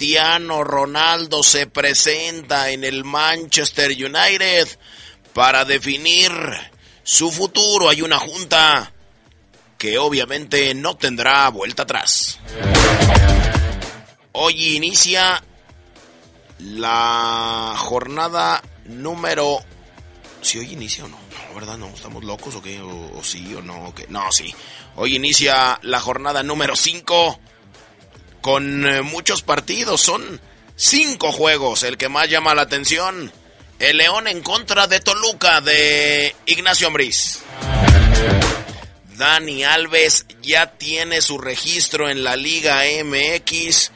Cristiano Ronaldo se presenta en el Manchester United para definir su futuro. Hay una junta que obviamente no tendrá vuelta atrás. Hoy inicia la jornada número... Si hoy inicia o no, no, ¿verdad? No, ¿estamos locos o qué? ¿O, sí o no? No, sí. Hoy inicia la jornada número 5 con eh, muchos partidos. Son cinco juegos. El que más llama la atención, el León en contra de Toluca de Ignacio Ambriz. Dani Alves ya tiene su registro en la Liga MX.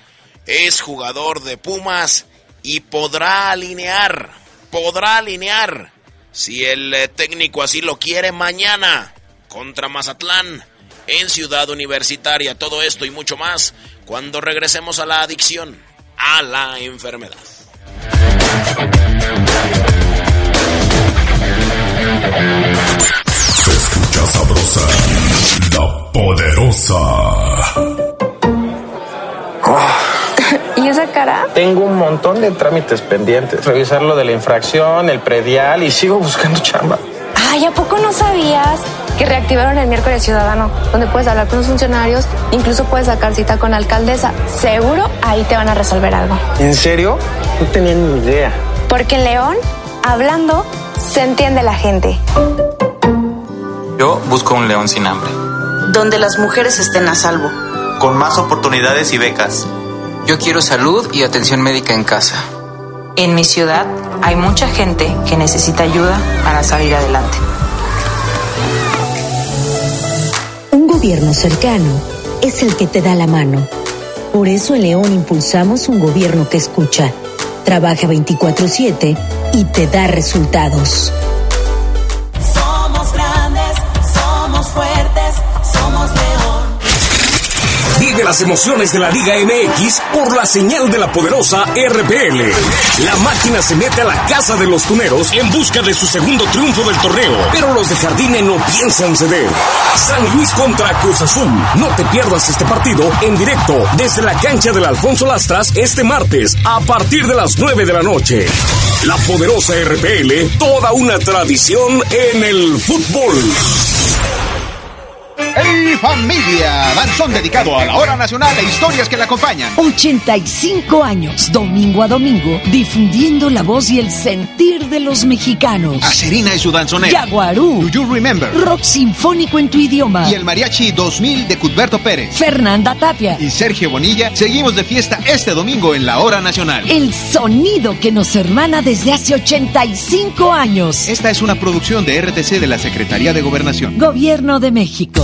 Es jugador de Pumas y podrá alinear, podrá alinear, si el eh, técnico así lo quiere, mañana contra Mazatlán en Ciudad Universitaria. Todo esto y mucho más cuando regresemos a la adicción, a la enfermedad. Se escucha sabrosa, la poderosa. ¿Y esa cara? Tengo un montón de trámites pendientes. Revisar lo de la infracción, el predial y sigo buscando chamba. Ay, ¿a poco no sabías que reactivaron el miércoles ciudadano? Donde puedes hablar con los funcionarios, incluso puedes sacar cita con la alcaldesa. Seguro ahí te van a resolver algo. ¿En serio? No tenía ni idea. Porque en León, hablando, se entiende la gente. Yo busco un león sin hambre. Donde las mujeres estén a salvo. Con más oportunidades y becas. Yo quiero salud y atención médica en casa. En mi ciudad hay mucha gente que necesita ayuda para salir adelante. Un gobierno cercano es el que te da la mano. Por eso en León impulsamos un gobierno que escucha, trabaja 24/7 y te da resultados. Las emociones de la Liga MX por la señal de la poderosa RPL. La máquina se mete a la casa de los tuneros en busca de su segundo triunfo del torneo, pero los de Jardine no piensan ceder. San Luis contra Cruz Azul. No te pierdas este partido en directo desde la cancha del Alfonso Lastras este martes a partir de las 9 de la noche. La poderosa RPL, toda una tradición en el fútbol. ¡Hey familia! Danzón dedicado a la hora nacional e historias que la acompañan. 85 años, domingo a domingo, difundiendo la voz y el sentir de los mexicanos. Acerina y su danzonera. Yaguarú. Do You Remember. Rock sinfónico en tu idioma. Y el Mariachi 2000 de Cudberto Pérez. Fernanda Tapia. Y Sergio Bonilla. Seguimos de fiesta este domingo en la hora nacional. El sonido que nos hermana desde hace 85 años. Esta es una producción de RTC de la Secretaría de Gobernación. Gobierno de México.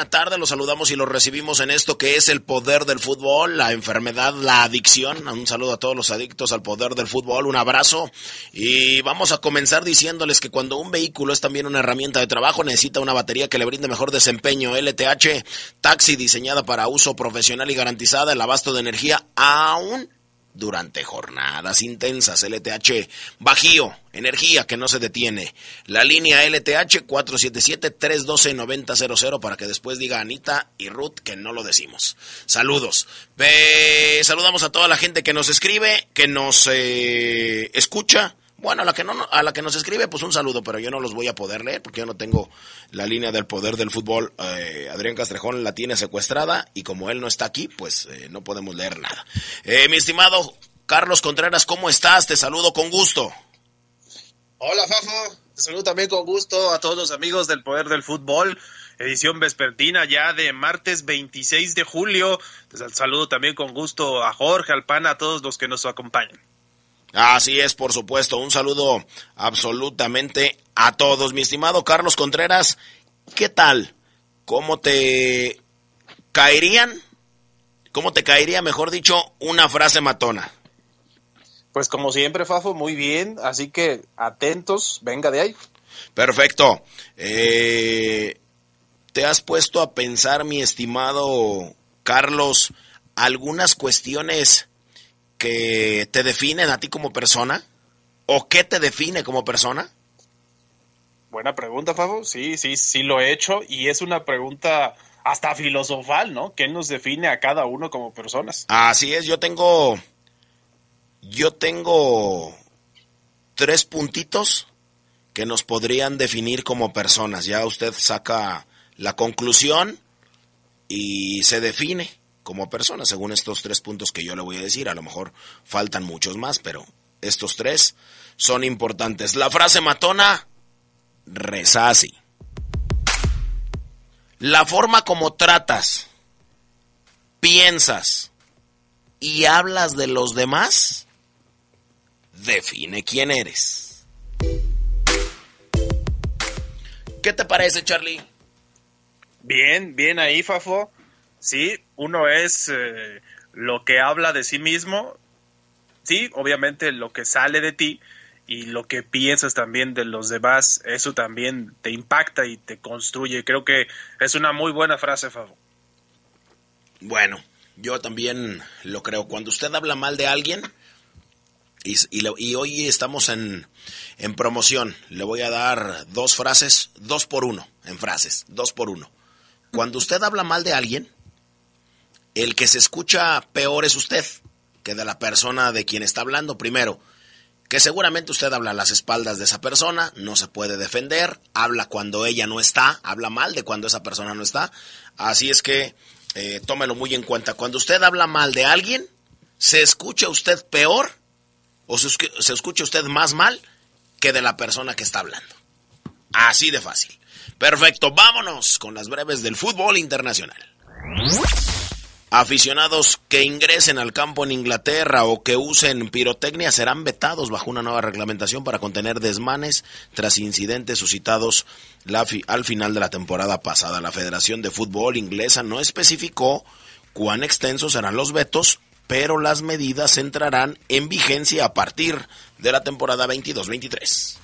Buena tarde, los saludamos y los recibimos en esto que es el poder del fútbol, la enfermedad, la adicción. Un saludo a todos los adictos al poder del fútbol, un abrazo y vamos a comenzar diciéndoles que cuando un vehículo es también una herramienta de trabajo necesita una batería que le brinde mejor desempeño. LTH Taxi diseñada para uso profesional y garantizada el abasto de energía aún durante jornadas intensas. LTH Bajío, energía que no se detiene. La línea LTH 477-312-9000 para que después diga Anita y Ruth que no lo decimos. Saludos. saludamos a toda la gente que nos escribe, que nos eh, escucha bueno, a la que no a la que nos escribe, pues un saludo, pero yo no los voy a poder leer porque yo no tengo la línea del poder del fútbol. Eh, Adrián Castrejón la tiene secuestrada y como él no está aquí, pues eh, no podemos leer nada. Eh, mi estimado Carlos Contreras, ¿cómo estás? Te saludo con gusto. Hola, Fafo. Te saludo también con gusto a todos los amigos del poder del fútbol edición vespertina ya de martes 26 de julio. Saludo también con gusto a Jorge, al PAN, a todos los que nos acompañan. Así es, por supuesto. Un saludo absolutamente a todos. Mi estimado Carlos Contreras, ¿qué tal? ¿Cómo te caerían? ¿Cómo te caería, mejor dicho, una frase matona? Pues como siempre, Fafo, muy bien. Así que atentos, venga de ahí. Perfecto. Eh, ¿Te has puesto a pensar, mi estimado Carlos, algunas cuestiones que te definen a ti como persona? ¿O qué te define como persona? Buena pregunta, Fabo. Sí, sí, sí lo he hecho y es una pregunta hasta filosofal, ¿no? ¿Qué nos define a cada uno como personas? Así es, yo tengo yo tengo tres puntitos que nos podrían definir como personas. Ya usted saca la conclusión y se define como persona, según estos tres puntos que yo le voy a decir. A lo mejor faltan muchos más, pero estos tres son importantes. La frase matona reza así. La forma como tratas, piensas y hablas de los demás define quién eres. ¿Qué te parece, Charlie? Bien, bien ahí, Fafo. Sí, uno es eh, lo que habla de sí mismo, sí, obviamente lo que sale de ti y lo que piensas también de los demás, eso también te impacta y te construye. Creo que es una muy buena frase, Fabo. Bueno, yo también lo creo. Cuando usted habla mal de alguien, y, y, hoy estamos en, en promoción, le voy a dar dos frases, dos por uno, en frases, dos por uno. Cuando usted habla mal de alguien, el que se escucha peor es usted que de la persona de quien está hablando. Primero, que seguramente usted habla a las espaldas de esa persona, no se puede defender, habla cuando ella no está, habla mal de cuando esa persona no está. Así es que eh, tómelo muy en cuenta. Cuando usted habla mal de alguien, se escucha usted peor o se, se escucha usted más mal que de la persona que está hablando. Así de fácil. Perfecto, vámonos con las breves del fútbol internacional. Aficionados que ingresen al campo en Inglaterra o que usen pirotecnia serán vetados bajo una nueva reglamentación para contener desmanes tras incidentes suscitados al final de la temporada pasada. La Federación de Fútbol inglesa no especificó cuán extensos serán los vetos, pero las medidas entrarán en vigencia a partir de la temporada 22-23.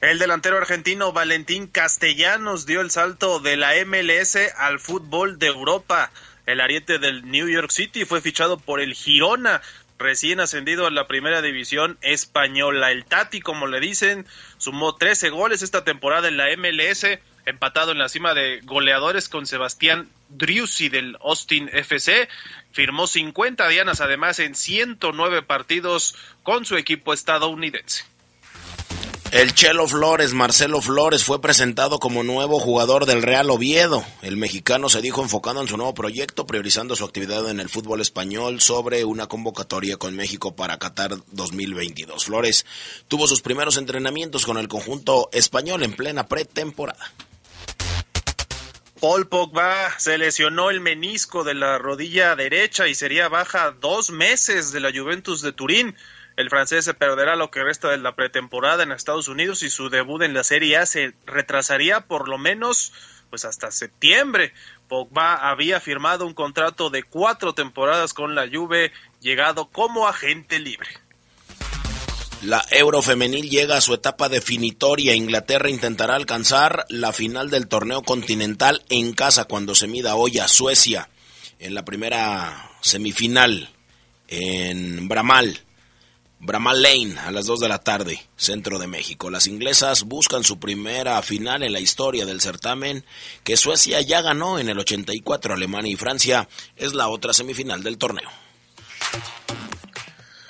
El delantero argentino Valentín Castellanos dio el salto de la MLS al fútbol de Europa. El ariete del New York City fue fichado por el Girona, recién ascendido a la primera división española. El Tati, como le dicen, sumó 13 goles esta temporada en la MLS, empatado en la cima de goleadores con Sebastián Driussi del Austin FC. Firmó 50 dianas además en 109 partidos con su equipo estadounidense. El Chelo Flores, Marcelo Flores, fue presentado como nuevo jugador del Real Oviedo. El mexicano se dijo enfocando en su nuevo proyecto, priorizando su actividad en el fútbol español sobre una convocatoria con México para Qatar 2022. Flores tuvo sus primeros entrenamientos con el conjunto español en plena pretemporada. Paul Pogba se lesionó el menisco de la rodilla derecha y sería baja dos meses de la Juventus de Turín. El francés se perderá lo que resta de la pretemporada en Estados Unidos y su debut en la Serie A se retrasaría por lo menos pues hasta septiembre. Pogba había firmado un contrato de cuatro temporadas con la Juve, llegado como agente libre. La Eurofemenil llega a su etapa definitoria. Inglaterra intentará alcanzar la final del torneo continental en casa cuando se mida hoy a Suecia en la primera semifinal en Bramal. Bramal Lane a las 2 de la tarde, centro de México. Las inglesas buscan su primera final en la historia del certamen que Suecia ya ganó en el 84. Alemania y Francia es la otra semifinal del torneo.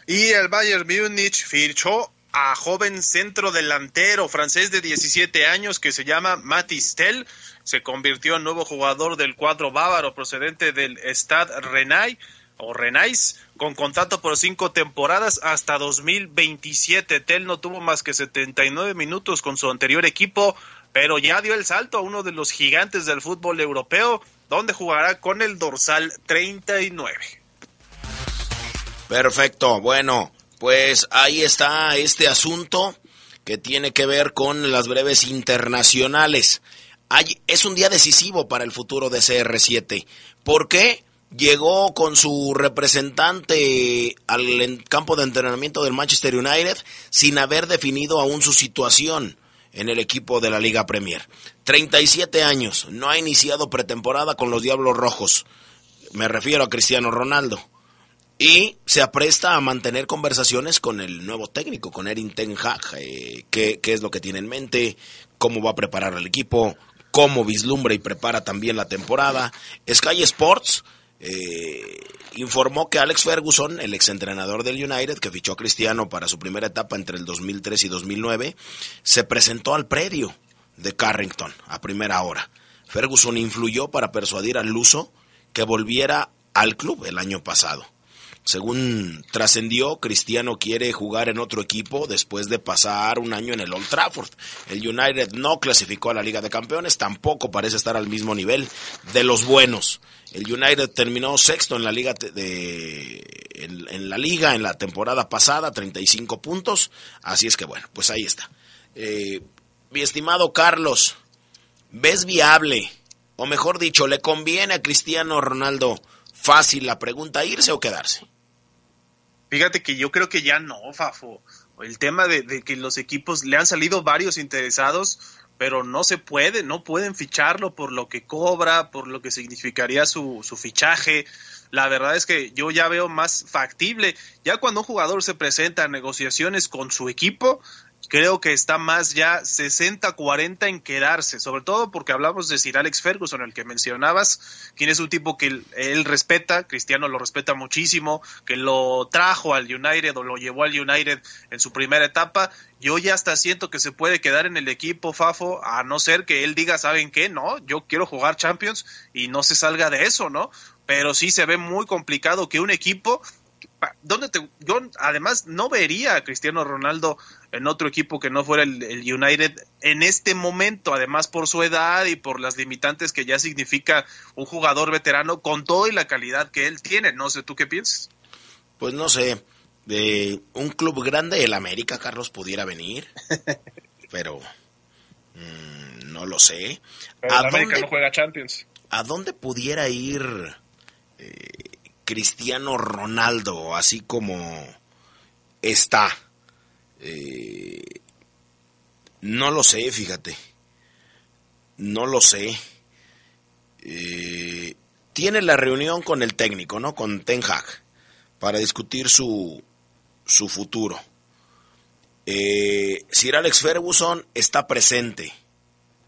Y el Bayern Múnich fichó a joven centro delantero francés de 17 años que se llama Matis Tell. Se convirtió en nuevo jugador del cuadro bávaro procedente del Stade Renay o Renais con contrato por cinco temporadas hasta 2027. Tell no tuvo más que 79 minutos con su anterior equipo, pero ya dio el salto a uno de los gigantes del fútbol europeo, donde jugará con el dorsal 39. Perfecto, bueno, pues ahí está este asunto que tiene que ver con las breves internacionales. es un día decisivo para el futuro de CR7. ¿Por qué? Llegó con su representante al campo de entrenamiento del Manchester United sin haber definido aún su situación en el equipo de la Liga Premier. 37 años, no ha iniciado pretemporada con los Diablos Rojos. Me refiero a Cristiano Ronaldo y se apresta a mantener conversaciones con el nuevo técnico, con Erin Ten Hag, eh, qué, es lo que tiene en mente, cómo va a preparar al equipo, cómo vislumbra y prepara también la temporada. Sky Sports eh, informó que Alex Ferguson, el exentrenador del United, que fichó a Cristiano para su primera etapa entre el 2003 y 2009, se presentó al predio de Carrington a primera hora. Ferguson influyó para persuadir al luso que volviera al club el año pasado. Según trascendió, Cristiano quiere jugar en otro equipo después de pasar un año en el Old Trafford. El United no clasificó a la Liga de Campeones, tampoco parece estar al mismo nivel de los buenos. El United terminó sexto en la liga de, en, la liga en la temporada pasada, 35 puntos. Así es que bueno, pues ahí está. Eh, mi estimado Carlos, ¿ves viable, o mejor dicho, le conviene a Cristiano Ronaldo fácil la pregunta, irse o quedarse? Fíjate que yo creo que ya no, Fafo. El tema de, que los equipos le han salido varios interesados, pero no se puede, no pueden ficharlo por lo que cobra, por lo que significaría su, su fichaje. La verdad es que yo ya veo más factible. Ya cuando un jugador se presenta a negociaciones con su equipo, creo que está más ya 60-40 en quedarse, sobre todo porque hablamos de Sir Alex Ferguson, el que mencionabas, quien es un tipo que él, respeta, Cristiano lo respeta muchísimo, que lo trajo al United o lo llevó al United en su primera etapa. Yo ya hasta siento que se puede quedar en el equipo Fafo, a no ser que él diga, ¿saben qué? No, yo quiero jugar Champions y no se salga de eso, ¿no? Pero sí se ve muy complicado que un equipo ¿dónde te, yo además no vería a Cristiano Ronaldo en otro equipo que no fuera el, United en este momento, además por su edad y por las limitantes que ya significa un jugador veterano con todo y la calidad que él tiene. No sé, ¿tú qué piensas? Pues no sé, de un club grande, el América, Carlos, pudiera venir, pero mm, no lo sé. Pero el América no juega Champions. ¿A dónde pudiera ir? Eh, Cristiano Ronaldo, así como está. Eh, no lo sé, fíjate. No lo sé. Eh, tiene la reunión con el técnico, ¿no? Con Ten Hag, para discutir su, su futuro. Eh, Sir Alex Ferguson está presente.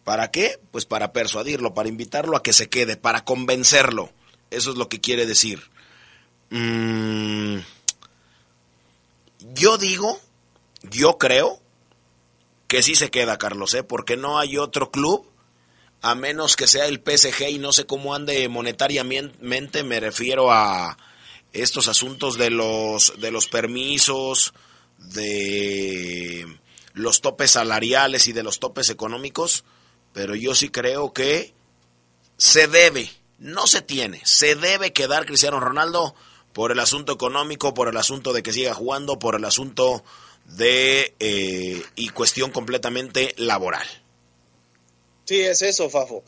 ¿Para qué? Pues para persuadirlo, para invitarlo a que se quede, para convencerlo. Eso es lo que quiere decir. Mm, yo digo, yo creo que sí se queda, Carlos, ¿eh? porque no hay otro club, a menos que sea el PSG y no sé cómo ande monetariamente, me refiero a estos asuntos de los, de los permisos, de los topes salariales y de los topes económicos, pero yo sí creo que se debe, no se tiene, se debe quedar Cristiano Ronaldo por el asunto económico, por el asunto de que siga jugando, por el asunto de eh, y cuestión completamente laboral. Sí, es eso, Fafo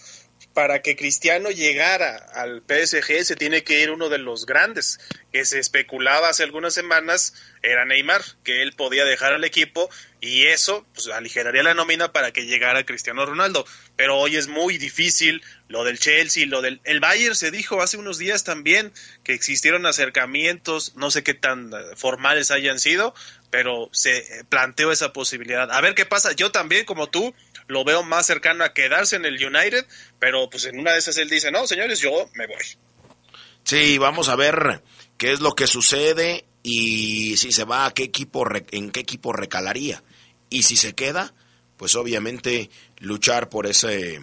para que Cristiano llegara al PSG se tiene que ir uno de los grandes que se especulaba hace algunas semanas era Neymar, que él podía dejar al equipo y eso pues aligeraría la nómina para que llegara Cristiano Ronaldo, pero hoy es muy difícil lo del Chelsea, lo del el Bayern se dijo hace unos días también que existieron acercamientos, no sé qué tan formales hayan sido, pero se planteó esa posibilidad. A ver qué pasa. Yo también como tú lo veo más cercano a quedarse en el United, pero pues en una de esas él dice, no, señores, yo me voy. Sí, vamos a ver qué es lo que sucede y si se va a qué equipo, en qué equipo recalaría. Y si se queda, pues obviamente luchar por ese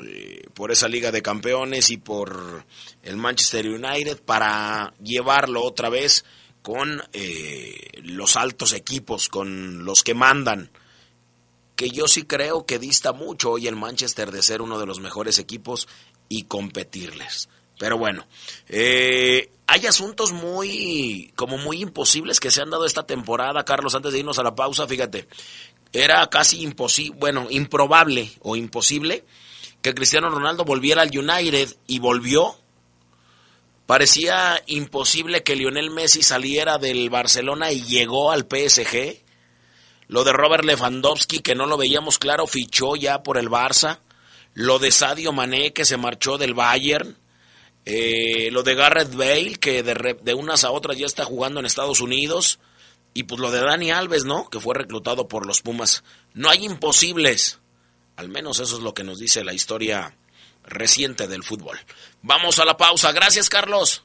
eh, por esa liga de campeones y por el Manchester United para llevarlo otra vez con eh, los altos equipos, con los que mandan que yo sí creo que dista mucho hoy el Manchester de ser uno de los mejores equipos y competirles. Pero bueno, eh, hay asuntos muy, como muy imposibles que se han dado esta temporada, Carlos, antes de irnos a la pausa, fíjate, era casi imposible, bueno, improbable o imposible que Cristiano Ronaldo volviera al United y volvió. Parecía imposible que Lionel Messi saliera del Barcelona y llegó al PSG. Lo de Robert Lewandowski, que no lo veíamos claro, fichó ya por el Barça. Lo de Sadio Mané, que se marchó del Bayern. Eh, lo de Garrett Bale, que de, de, unas a otras ya está jugando en Estados Unidos. Y pues lo de Dani Alves, ¿no? Que fue reclutado por los Pumas. No hay imposibles. Al menos eso es lo que nos dice la historia reciente del fútbol. Vamos a la pausa. Gracias, Carlos.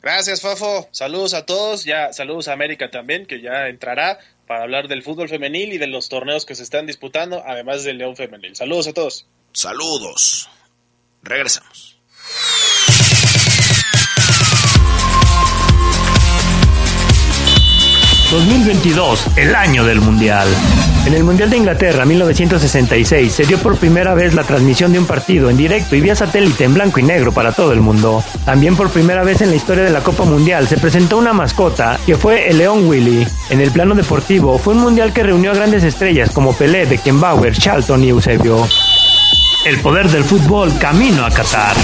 Gracias, Fafo. Saludos a todos. Ya, saludos a América también, que ya entrará para hablar del fútbol femenil y de los torneos que se están disputando, además del León femenil. Saludos a todos. Saludos. Regresamos. 2022, el año del Mundial. En el Mundial de Inglaterra 1966 se dio por primera vez la transmisión de un partido en directo y vía satélite en blanco y negro para todo el mundo. También por primera vez en la historia de la Copa Mundial se presentó una mascota que fue el León Willy. En el plano deportivo fue un mundial que reunió a grandes estrellas como Pelé, Beckenbauer, Charlton y Eusebio. El poder del fútbol camino a Qatar.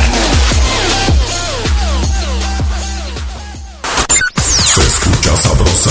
Se escucha sabrosa,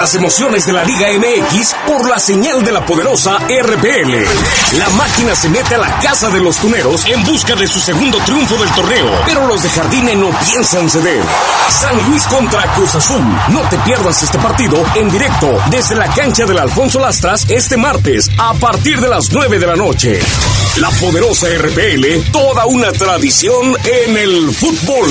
Las emociones de la Liga MX por la señal de la poderosa RPL. La máquina se mete a la casa de los tuneros en busca de su segundo triunfo del torneo, pero los de Jardine no piensan ceder. San Luis contra Cruz Azul. No te pierdas este partido en directo desde la cancha del Alfonso Lastras este martes a partir de las 9 de la noche. La poderosa RPL, toda una tradición en el fútbol.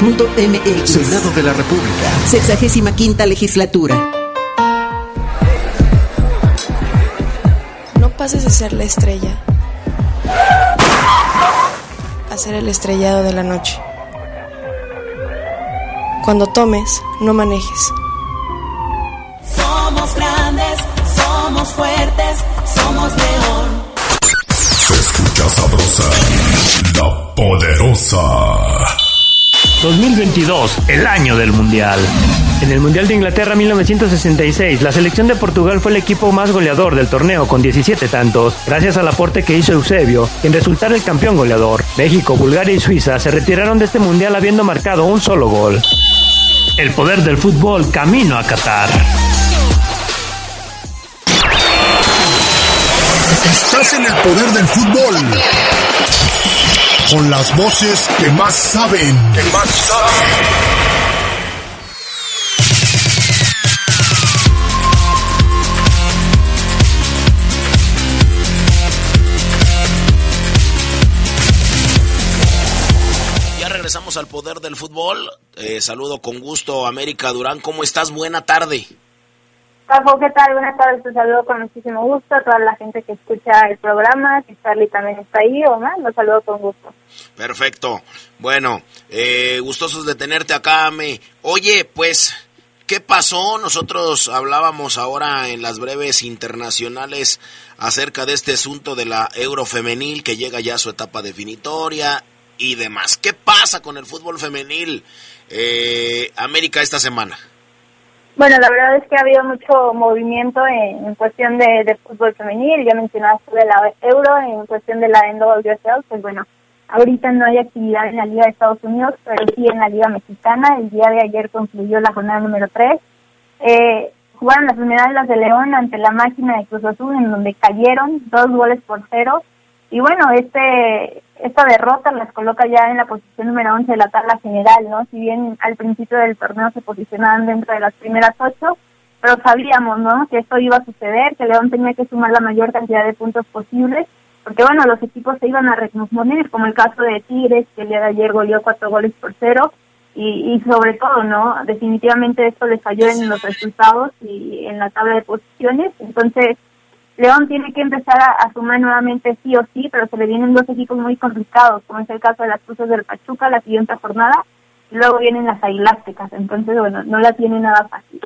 www.senado.gov.mx. Senado de la República. Sexagésima quinta legislatura. No pases de ser la estrella a ser el estrellado de la noche. Cuando tomes, no manejes. Somos grandes, somos fuertes, somos león. Se escucha sabrosa, la poderosa. 2022, el año del Mundial. En el Mundial de Inglaterra 1966, la selección de Portugal fue el equipo más goleador del torneo con 17 tantos, gracias al aporte que hizo Eusebio en resultar el campeón goleador. México, Bulgaria y Suiza se retiraron de este Mundial habiendo marcado un solo gol. El poder del fútbol camino a Qatar. Estás en el poder del fútbol. Con las voces que más saben. Que más saben. Ya regresamos al poder del fútbol. Eh, saludo con gusto, América Durán. ¿Cómo estás? Buena tarde. ¿Qué tal? Buenas tardes, te saludo con muchísimo gusto a toda la gente que escucha el programa, que Charlie también está ahí, Omar, los saludo con gusto. Perfecto. Bueno, eh, gustosos de tenerte acá, me. Oye, pues, ¿qué pasó? Nosotros hablábamos ahora en las breves internacionales acerca de este asunto de la Eurofemenil que llega ya a su etapa definitoria y demás. ¿Qué pasa con el fútbol femenil eh, América esta semana? Bueno, la verdad es que ha habido mucho movimiento en, cuestión de, de, fútbol femenil, ya mencionaste de la Euro, en cuestión de la NWSL, pues bueno, ahorita no hay actividad en la Liga de Estados Unidos, pero sí en la Liga Mexicana, el día de ayer concluyó la jornada número 3. Eh, jugaron las primeras de León ante la máquina de Cruz Azul, en donde cayeron dos goles por cero, y bueno, este esta derrota las coloca ya en la posición número 11 de la tabla general, ¿no? Si bien al principio del torneo se posicionaban dentro de las primeras ocho, pero sabíamos, ¿no? Que esto iba a suceder, que León tenía que sumar la mayor cantidad de puntos posibles, porque bueno, los equipos se iban a recomponer, como el caso de Tigres, que el día de ayer goleó cuatro goles por cero, y, y sobre todo, ¿no? Definitivamente esto les falló en los resultados y en la tabla de posiciones, entonces León tiene que empezar a, sumar nuevamente sí o sí, pero se le vienen dos equipos muy complicados, como es el caso de las Cruces del Pachuca, la siguiente jornada, y luego vienen las Aguilásticas, entonces, bueno, no la tiene nada fácil.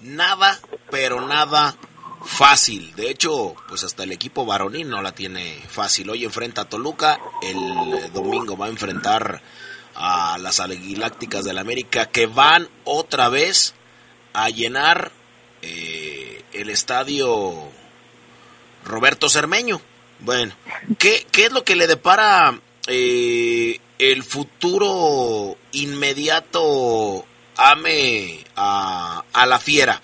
Nada, pero nada fácil. De hecho, pues hasta el equipo varonil no la tiene fácil. Hoy enfrenta a Toluca, el domingo va a enfrentar a las Aguilácticas del América, que van otra vez a llenar eh, el estadio Roberto Cermeño. Bueno, ¿qué, qué es lo que le depara eh, el futuro inmediato ame a, a la fiera?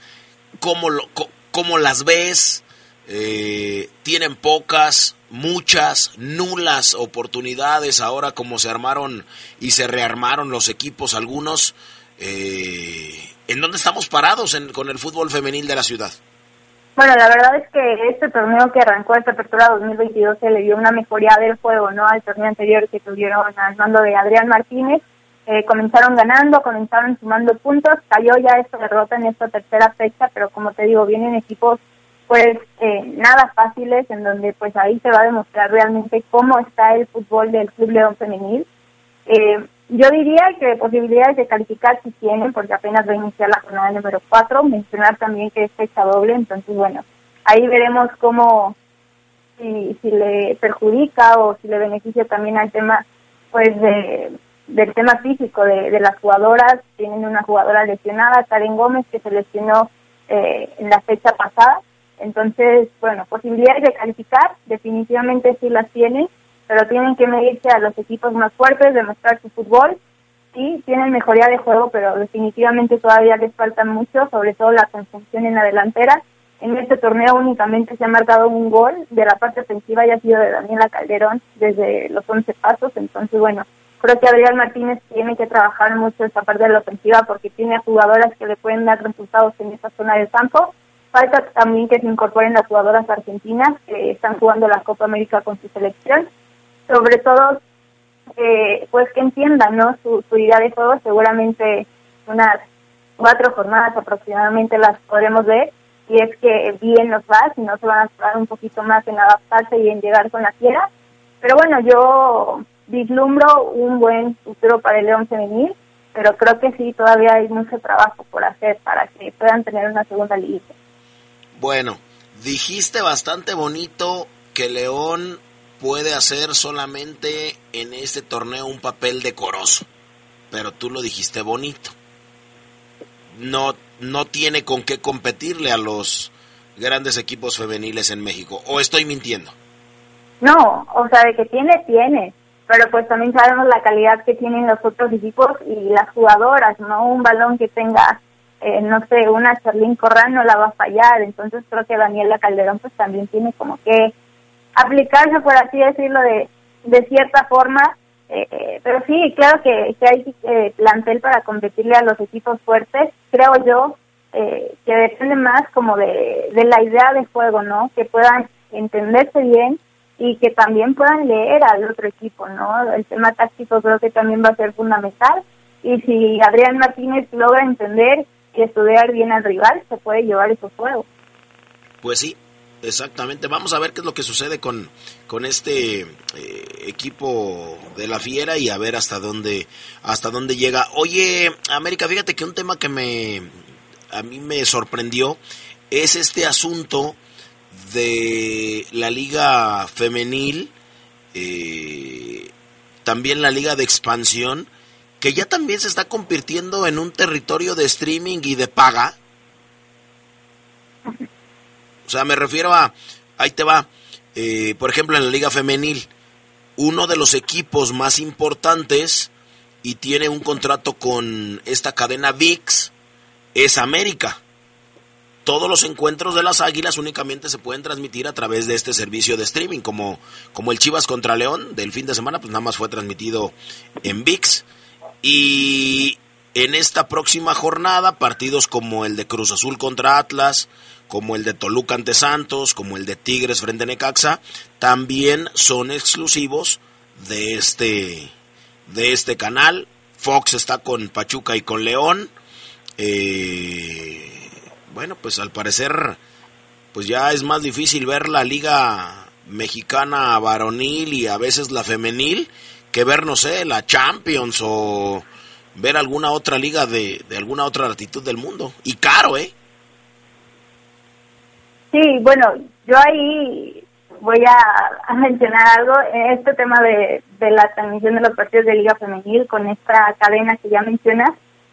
¿Cómo, lo, cómo las ves? Eh, tienen pocas, muchas, nulas oportunidades ahora como se armaron y se rearmaron los equipos algunos. Eh, ¿En dónde estamos parados en, con el fútbol femenil de la ciudad? Bueno, la verdad es que este torneo que arrancó esta apertura 2022 se le dio una mejoría del juego, ¿no? Al torneo anterior que tuvieron al mando de Adrián Martínez. Eh, comenzaron ganando, comenzaron sumando puntos, cayó ya esta derrota en esta tercera fecha, pero como te digo, vienen equipos pues eh, nada fáciles en donde pues ahí se va a demostrar realmente cómo está el fútbol del Club León Femenil. Eh, yo diría que posibilidades de calificar si tienen, porque apenas va a iniciar la jornada número 4. Mencionar también que es fecha doble, entonces, bueno, ahí veremos cómo, si, si le perjudica o si le beneficia también al tema, pues, de, del tema físico de, de las jugadoras. Tienen una jugadora lesionada, Karen Gómez, que se lesionó eh, en la fecha pasada. Entonces, bueno, posibilidades de calificar, definitivamente sí las tienen pero tienen que medirse a los equipos más fuertes, demostrar su fútbol. Sí, tienen mejoría de juego, pero definitivamente todavía les falta mucho, sobre todo la construcción en la delantera. En este torneo únicamente se ha marcado un gol de la parte ofensiva y ha sido de Daniela Calderón desde los 11 pasos. Entonces, bueno, creo que Adrián Martínez tiene que trabajar mucho esa parte de la ofensiva porque tiene jugadoras que le pueden dar resultados en esa zona del campo. Falta también que se incorporen las jugadoras argentinas que están jugando la Copa América con su selección sobre todo eh, pues que entiendan no su, idea de juego. Seguramente unas cuatro jornadas aproximadamente las podremos ver. Y es que bien nos va si no se van a esperar un poquito más en adaptarse y en llegar con la fiera. Pero bueno yo vislumbro un buen futuro para el León femenil pero creo que sí, todavía hay mucho trabajo por hacer para que puedan tener una segunda liga. Bueno, dijiste bastante bonito que León puede hacer solamente en este torneo un papel decoroso, pero tú lo dijiste bonito. No, no tiene con qué competirle a los grandes equipos femeniles en México, o estoy mintiendo. No, o sea, de que tiene, tiene, pero pues también sabemos la calidad que tienen los otros equipos y las jugadoras, ¿no? Un balón que tenga, eh, no sé, una Charlín Corral no la va a fallar, entonces creo que Daniela Calderón pues también tiene como que aplicarse, por así decirlo, de, de cierta forma, eh, pero sí, claro que, que hay eh, plantel para competirle a los equipos fuertes, creo yo, eh, que depende más como de, de la idea de juego, ¿no? Que puedan entenderse bien y que también puedan leer al otro equipo, ¿no? El tema táctico creo que también va a ser fundamental y si Adrián Martínez logra entender y estudiar bien al rival, se puede llevar esos juegos. Pues sí, exactamente. Vamos a ver qué es lo que sucede con, con este eh, equipo de la Fiera y a ver hasta dónde hasta dónde llega. Oye, América, fíjate que un tema que me a mí me sorprendió es este asunto de la liga femenil, eh, también la liga de expansión, que ya también se está convirtiendo en un territorio de streaming y de paga. O sea, me refiero a, ahí te va, eh, por ejemplo, en la liga femenil, uno de los equipos más importantes y tiene un contrato con esta cadena VIX es América todos los encuentros de las Águilas únicamente se pueden transmitir a través de este servicio de streaming, como, como el Chivas contra León del fin de semana, pues nada más fue transmitido en VIX. Y en esta próxima jornada, partidos como el de Cruz Azul contra Atlas, como el de Toluca ante Santos, como el de Tigres frente a Necaxa, también son exclusivos de este, de este canal. Fox está con Pachuca y con León. Eh, bueno, pues al parecer, pues ya es más difícil ver la liga mexicana varonil y a veces la femenil que ver, no sé, la Champions o ver alguna otra liga de, alguna otra latitud del mundo. Y caro, ¿eh? Sí, bueno, yo ahí voy a, mencionar algo, este tema de, de la transmisión de los partidos de Liga Femenil con esta cadena que ya mencionas,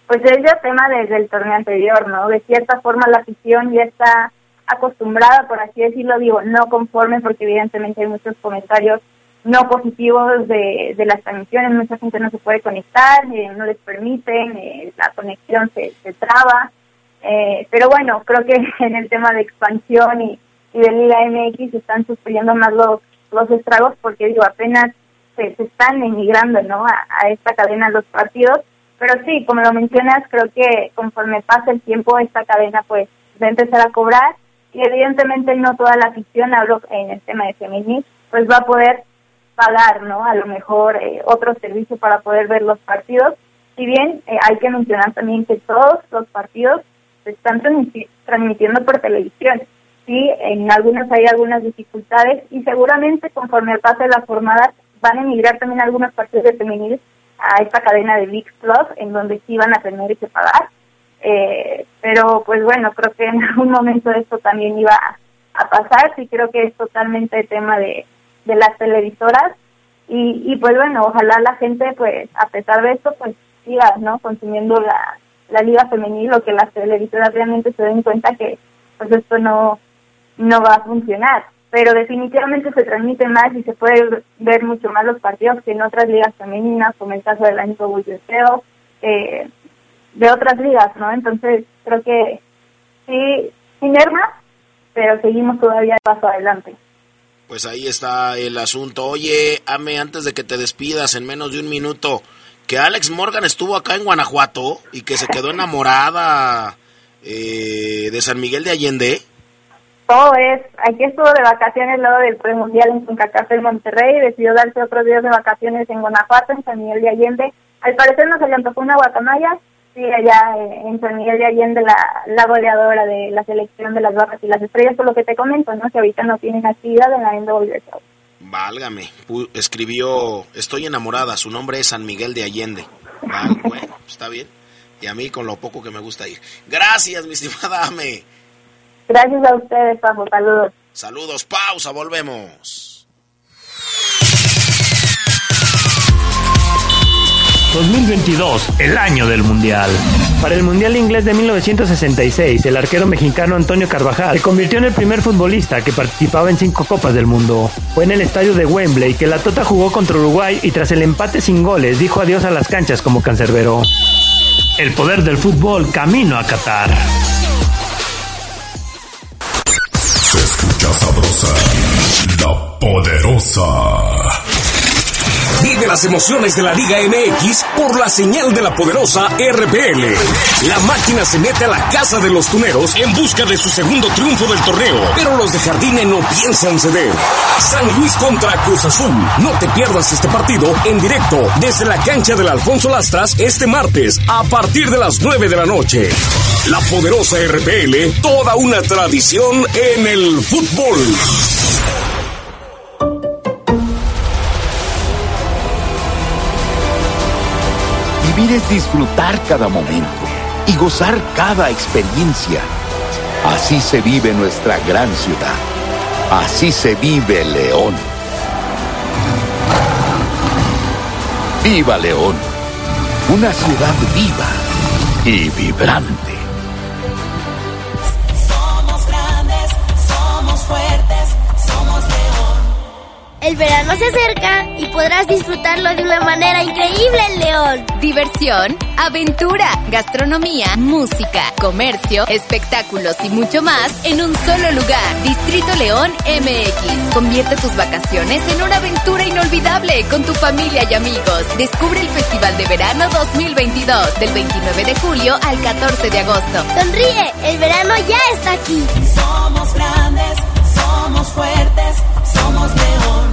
pues es ya tema desde el torneo anterior, ¿no? De cierta forma la afición ya está acostumbrada, por así decirlo, digo, no conforme, porque evidentemente hay muchos comentarios no positivos de, de las transmisiones, mucha gente no se puede conectar, eh, no les permiten, eh, la conexión se, se traba, eh, pero bueno, creo que en el tema de expansión y, y de Liga MX están sufriendo más los, los estragos porque digo, apenas se, se están emigrando, ¿no? A, a esta cadena los partidos pero sí, como lo mencionas, creo que conforme pasa el tiempo esta cadena pues va a empezar a cobrar y evidentemente no toda la afición, hablo en el tema de feminismo, pues va a poder pagar, ¿no? A lo mejor eh, otro servicio para poder ver los partidos. Si bien eh, hay que mencionar también que todos los partidos se están transmitiendo por televisión. Sí, en algunos hay algunas dificultades y seguramente conforme pase la jornada van a emigrar también algunos partidos de femenil a esta cadena de VIX Plus, en donde sí van a tener que pagar. Eh, pero pues bueno, creo que en algún momento esto también iba a, pasar, sí creo que es totalmente tema de, de las televisoras y, y pues bueno, ojalá la gente pues a pesar de esto pues siga, ¿no? Consumiendo la, la liga femenil o que las televisoras realmente se den cuenta que pues esto no, no va a funcionar pero definitivamente se transmite más y se puede ver mucho más los partidos que en otras ligas femeninas, como el caso del año Deseo, eh, de otras ligas, ¿no? Entonces, creo que sí, sin más, pero seguimos todavía paso adelante. Pues ahí está el asunto. Oye, Ame, antes de que te despidas en menos de un minuto, que Alex Morgan estuvo acá en Guanajuato y que se quedó enamorada eh, de San Miguel de Allende todo es, aquí estuvo de vacaciones luego del premundial en Concacaf en Monterrey, decidió darse otros días de vacaciones en Guanajuato, en San Miguel de Allende. Al parecer no se le antojó una guacamaya, sí, allá eh, en San Miguel de Allende la, la goleadora de la selección de las barras y las estrellas, por lo que te comento, ¿no? Que ahorita no tienen actividad en la NWSL. Válgame, escribió, estoy enamorada, su nombre es San Miguel de Allende. bueno. está bien. Y a mí con lo poco que me gusta ir. Gracias, mi estimada Ame. Gracias a ustedes, Paco. Saludos. Saludos, pausa, volvemos. 2022, el año del Mundial. Para el Mundial Inglés de 1966, el arquero mexicano Antonio Carvajal se convirtió en el primer futbolista que participaba en cinco Copas del Mundo. Fue en el estadio de Wembley que la Tota jugó contra Uruguay y tras el empate sin goles dijo adiós a las canchas como cancerbero. El poder del fútbol camino a Qatar. Se escucha sabrosa, la poderosa. Vive las emociones de la Liga MX por la señal de la poderosa RPL. La máquina se mete a la casa de los tuneros en busca de su segundo triunfo del torneo, pero los de Jardine no piensan ceder. San Luis contra Cruz Azul. No te pierdas este partido en directo desde la cancha del Alfonso Lastras este martes a partir de las 9 de la noche. La poderosa RPL, toda una tradición en el fútbol. Vivir es disfrutar cada momento y gozar cada experiencia. Así se vive nuestra gran ciudad. Así se vive León. Viva León, una ciudad viva y vibrante. El verano se acerca y podrás disfrutarlo de una manera increíble en León. Diversión, aventura, gastronomía, música, comercio, espectáculos y mucho más en un solo lugar. Distrito León MX. Convierte tus vacaciones en una aventura inolvidable con tu familia y amigos. Descubre el Festival de Verano 2022 del 29 de julio al 14 de agosto. Sonríe, el verano ya está aquí. Somos grandes, somos fuertes, somos León.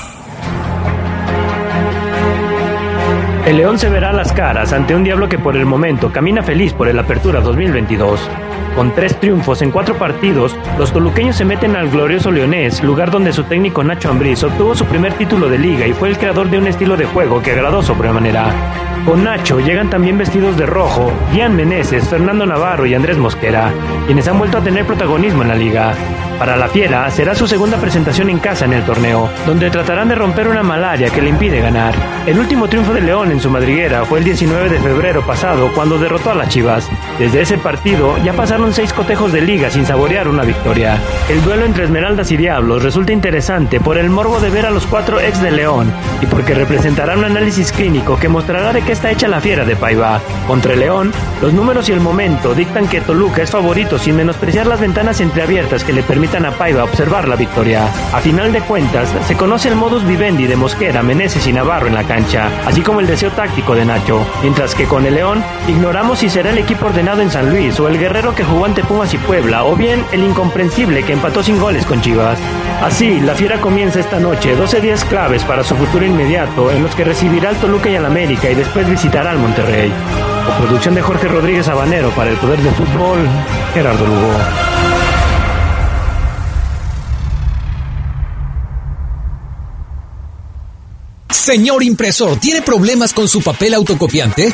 El León se verá las caras ante un diablo que por el momento camina feliz por el Apertura 2022. Con tres triunfos en cuatro partidos, los toluqueños se meten al glorioso Leonés, lugar donde su técnico Nacho Ambriz obtuvo su primer título de liga y fue el creador de un estilo de juego que agradó sobremanera. Con Nacho llegan también vestidos de rojo Ian Meneses, Fernando Navarro y Andrés Mosquera, quienes han vuelto a tener protagonismo en la liga. Para la Fiera será su segunda presentación en casa en el torneo, donde tratarán de romper una malaria que le impide ganar. El último triunfo de León en su madriguera fue el 19 de febrero pasado cuando derrotó a las Chivas. Desde ese partido ya pasaron seis cotejos de liga sin saborear una victoria. El duelo entre Esmeraldas y Diablos resulta interesante por el morbo de ver a los cuatro ex de León y porque representará un análisis clínico que mostrará de qué está hecha la Fiera de Paiva. Contra el León, los números y el momento dictan que Toluca es favorito sin menospreciar las ventanas entreabiertas que le permiten a Paiva observar la victoria. A final de cuentas, se conoce el modus vivendi de Mosquera, Meneses y Navarro en la cancha, así como el deseo táctico de Nacho, mientras que con el León ignoramos si será el equipo ordenado en San Luis o el guerrero que jugó ante Pumas y Puebla, o bien el incomprensible que empató sin goles con Chivas. Así, la fiera comienza esta noche 12 días claves para su futuro inmediato, en los que recibirá al Toluca y al América y después visitará al Monterrey. Producción de Jorge Rodríguez Habanero para el Poder del Fútbol, Gerardo Lugo. Señor impresor, ¿tiene problemas con su papel autocopiante?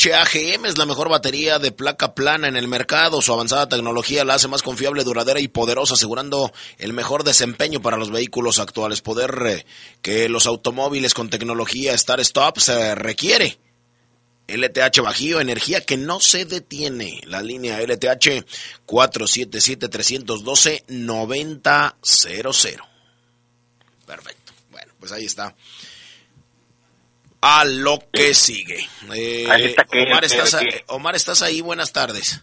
LTH LTH AGM es la mejor batería de placa plana en el mercado. Su avanzada tecnología la hace más confiable, duradera y poderosa, asegurando el mejor desempeño para los vehículos actuales. Poder eh, que los automóviles con tecnología Start Stop se requiere. LTH Bajío, energía que no se detiene. La línea LTH 477-312-9000. Perfecto. Bueno, pues ahí está a lo que sigue. Eh, Omar, ¿estás Omar, ¿estás ahí? Buenas tardes.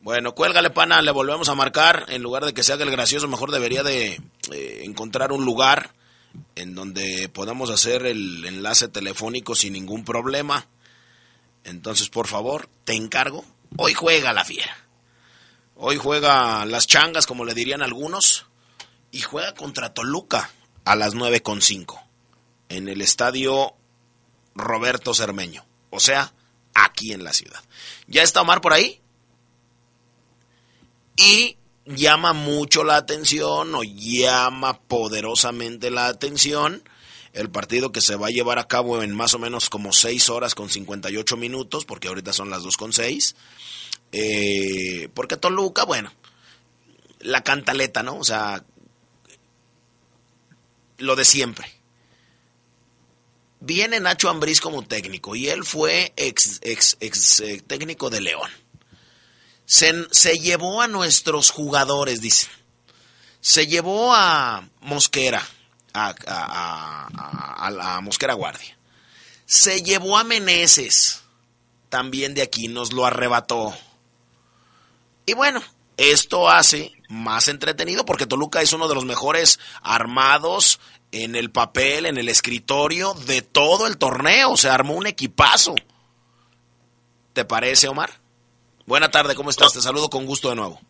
Bueno, cuélgale, pana, le volvemos a marcar. En lugar de que se haga el gracioso, mejor debería de eh, encontrar un lugar en donde podamos hacer el enlace telefónico sin ningún problema. Entonces, por favor, te encargo. Hoy juega la fiera. Hoy juega las changas, como le dirían algunos. Y juega contra Toluca a las 9.5 en el estadio Roberto Cermeño, o sea, aquí en la ciudad. ¿Ya está Omar por ahí? Y llama mucho la atención o llama poderosamente la atención el partido que se va a llevar a cabo en más o menos como 6 horas con 58 minutos, porque ahorita son las 2 con 6. Eh, porque Toluca, bueno, la cantaleta, ¿no? O sea, lo de siempre. Viene Nacho Ambriz como técnico y él fue ex, ex, ex eh, técnico de León. Se, se, llevó a nuestros jugadores, dice. Se llevó a Mosquera, a, a, a, Mosquera Guardia. Se llevó a Meneses, también de aquí, nos lo arrebató. Y bueno, esto hace más entretenido porque Toluca es uno de los mejores armados en el papel, en el escritorio de todo el torneo. Se armó un equipazo. ¿Te parece, Omar? Buena tarde, ¿cómo estás? Te saludo con gusto de nuevo.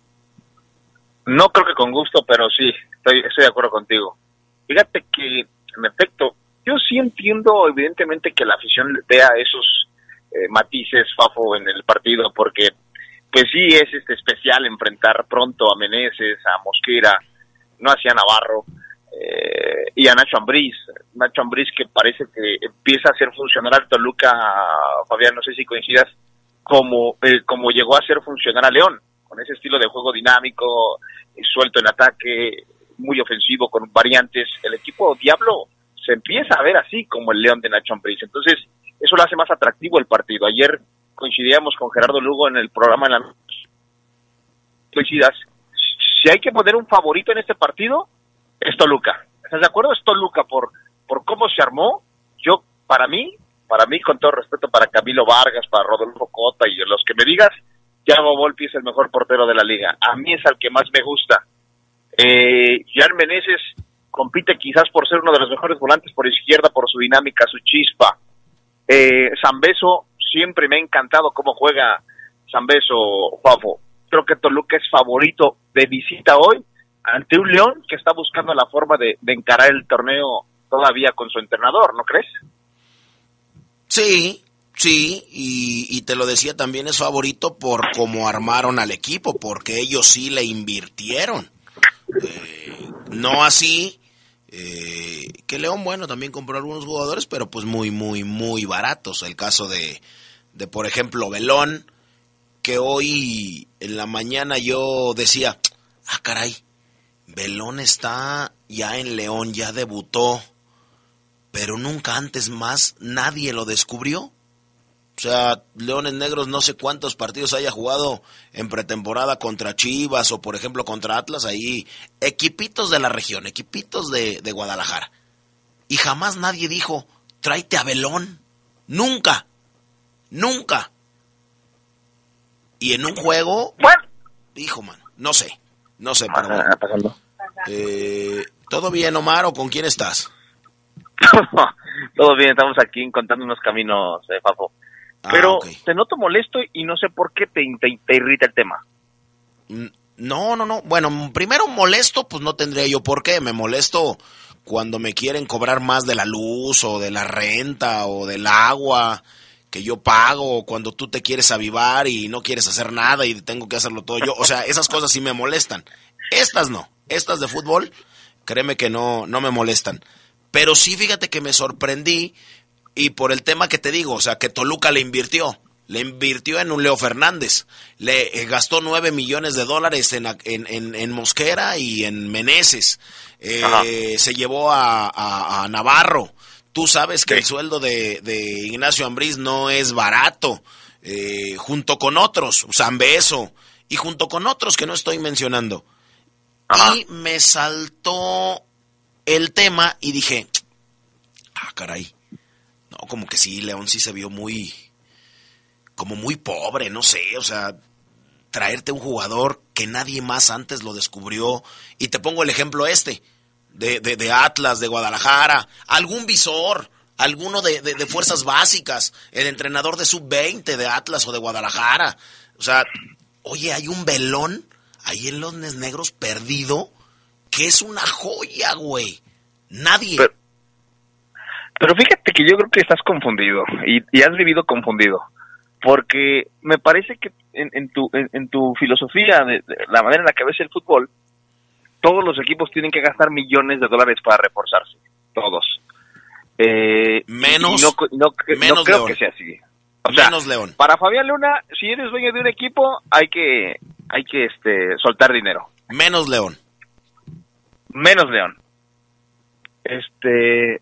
No creo que con gusto, pero sí, estoy, de acuerdo contigo. Fíjate que, en efecto, yo sí entiendo evidentemente que la afición vea esos eh, matices, Fafo, en el partido, porque pues sí es este especial enfrentar pronto a Meneses, a Mosquera, no hacia Navarro eh, y a Nacho Ambriz. Nacho Ambriz que parece que empieza a hacer funcionar al Toluca, Fabián, no sé si coincidas, como, eh, como llegó a hacer funcionar a León, con ese estilo de juego dinámico, eh, suelto en ataque, muy ofensivo, con variantes. El equipo Diablo se empieza a ver así como el León de Nacho Ambriz. Entonces, eso lo hace más atractivo el partido. Ayer coincidíamos con Gerardo Lugo en el programa en la coincidas si hay que poner un favorito en este partido es Toluca. ¿estás de acuerdo? es Toluca por por cómo se armó. Yo para mí para mí con todo respeto para Camilo Vargas para Rodolfo Cota y los que me digas Thiago Volpi es el mejor portero de la liga. A mí es al que más me gusta. Eh, Jan Meneses compite quizás por ser uno de los mejores volantes por izquierda por su dinámica su chispa. Eh, Zambeso siempre me ha encantado cómo juega Zambeso, Fafo. Creo que Toluca es favorito de visita hoy ante un León que está buscando la forma de, encarar el torneo todavía con su entrenador, ¿no crees? Sí, sí, y, te lo decía también es favorito por cómo armaron al equipo, porque ellos sí le invirtieron. Eh, no así eh, que León, bueno, también compró algunos jugadores, pero pues muy, muy, muy baratos. El caso de, de, por ejemplo, Belón, que hoy en la mañana yo decía, ah, caray, Belón está ya en León, ya debutó, pero nunca antes más nadie lo descubrió. O sea, Leones Negros no sé cuántos partidos haya jugado en pretemporada contra Chivas o por ejemplo contra Atlas, ahí equipitos de la región, equipitos de, de Guadalajara. Y jamás nadie dijo, tráete a Belón. Nunca. Nunca. Y en un juego, bueno. hijo, man, no sé, no sé, pero bueno. Eh, ¿Todo bien, Omar, o con quién estás? Todo bien, estamos aquí contando unos caminos, eh, Fafo. Ah, pero te noto molesto y no sé por qué te, te, irrita el tema. Mm, no, no, no. Bueno, primero molesto, pues no tendría yo por qué. Me molesto cuando me quieren cobrar más de la luz o de la renta o del agua que yo pago, cuando tú te quieres avivar y no quieres hacer nada y tengo que hacerlo todo yo. O sea, esas cosas sí me molestan. Estas no. Estas de fútbol, créeme que no, no me molestan. Pero sí, fíjate que me sorprendí y por el tema que te digo, o sea, que Toluca le invirtió. Le invirtió en un Leo Fernández. Le eh, gastó nueve millones de dólares en, en, en, Mosquera y en Meneses. Eh, se llevó a, a, Navarro. Tú sabes que el sueldo de, de Ignacio Ambriz no es barato. Eh, junto con otros, Zambeso, y junto con otros que no estoy mencionando. Y me saltó el tema y dije, ah, caray, no, como que sí, León sí se vio muy, como muy pobre, no sé, o sea, traerte un jugador que nadie más antes lo descubrió. Y te pongo el ejemplo este, de, de, Atlas, de Guadalajara, algún visor, alguno de, de, fuerzas básicas, el entrenador de sub-20 de Atlas o de Guadalajara. O sea, oye, hay un velón ahí en los Negros perdido que es una joya, güey. Nadie. Pero, fíjate que yo creo que estás confundido y, has vivido confundido. Porque me parece que en, tu, en, tu filosofía, de, la manera en la que ves el fútbol, todos los equipos tienen que gastar millones de dólares para reforzarse. Todos. Eh, menos, no, creo que sea así. O sea, menos León. Para Fabián Luna, si eres dueño de un equipo, hay que, hay que este, soltar dinero. Menos León. Menos León. Este,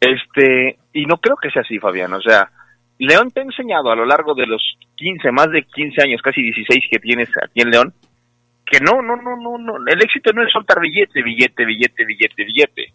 este, y no creo que sea así, Fabián. O sea, León te ha enseñado a lo largo de los 15, más de 15 años, casi 16 que tienes aquí en León, que no, no, no, no, no. El éxito no es soltar billete, billete, billete, billete, billete.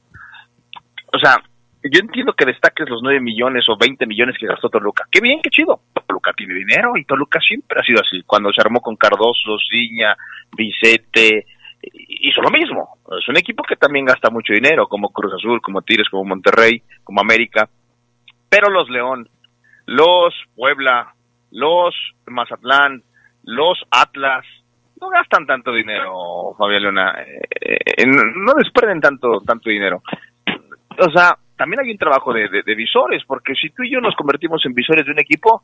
O sea, yo entiendo que destaques los 9 millones o 20 millones que gastó Toluca. Qué bien, qué chido. Toluca tiene dinero y Toluca siempre ha sido así. Cuando se armó con Cardoso, Ciña, Vicente, hizo lo mismo. Es un equipo que también gasta mucho dinero, como Cruz Azul, como Tigres, como Monterrey, como América. Pero los León, los Puebla, los Mazatlán, los Atlas, no gastan tanto dinero, Fabián Leona. Eh, eh, no desprenden tanto, tanto dinero. O sea, también hay un trabajo de, visores, porque si tú y yo nos convertimos en visores de un equipo,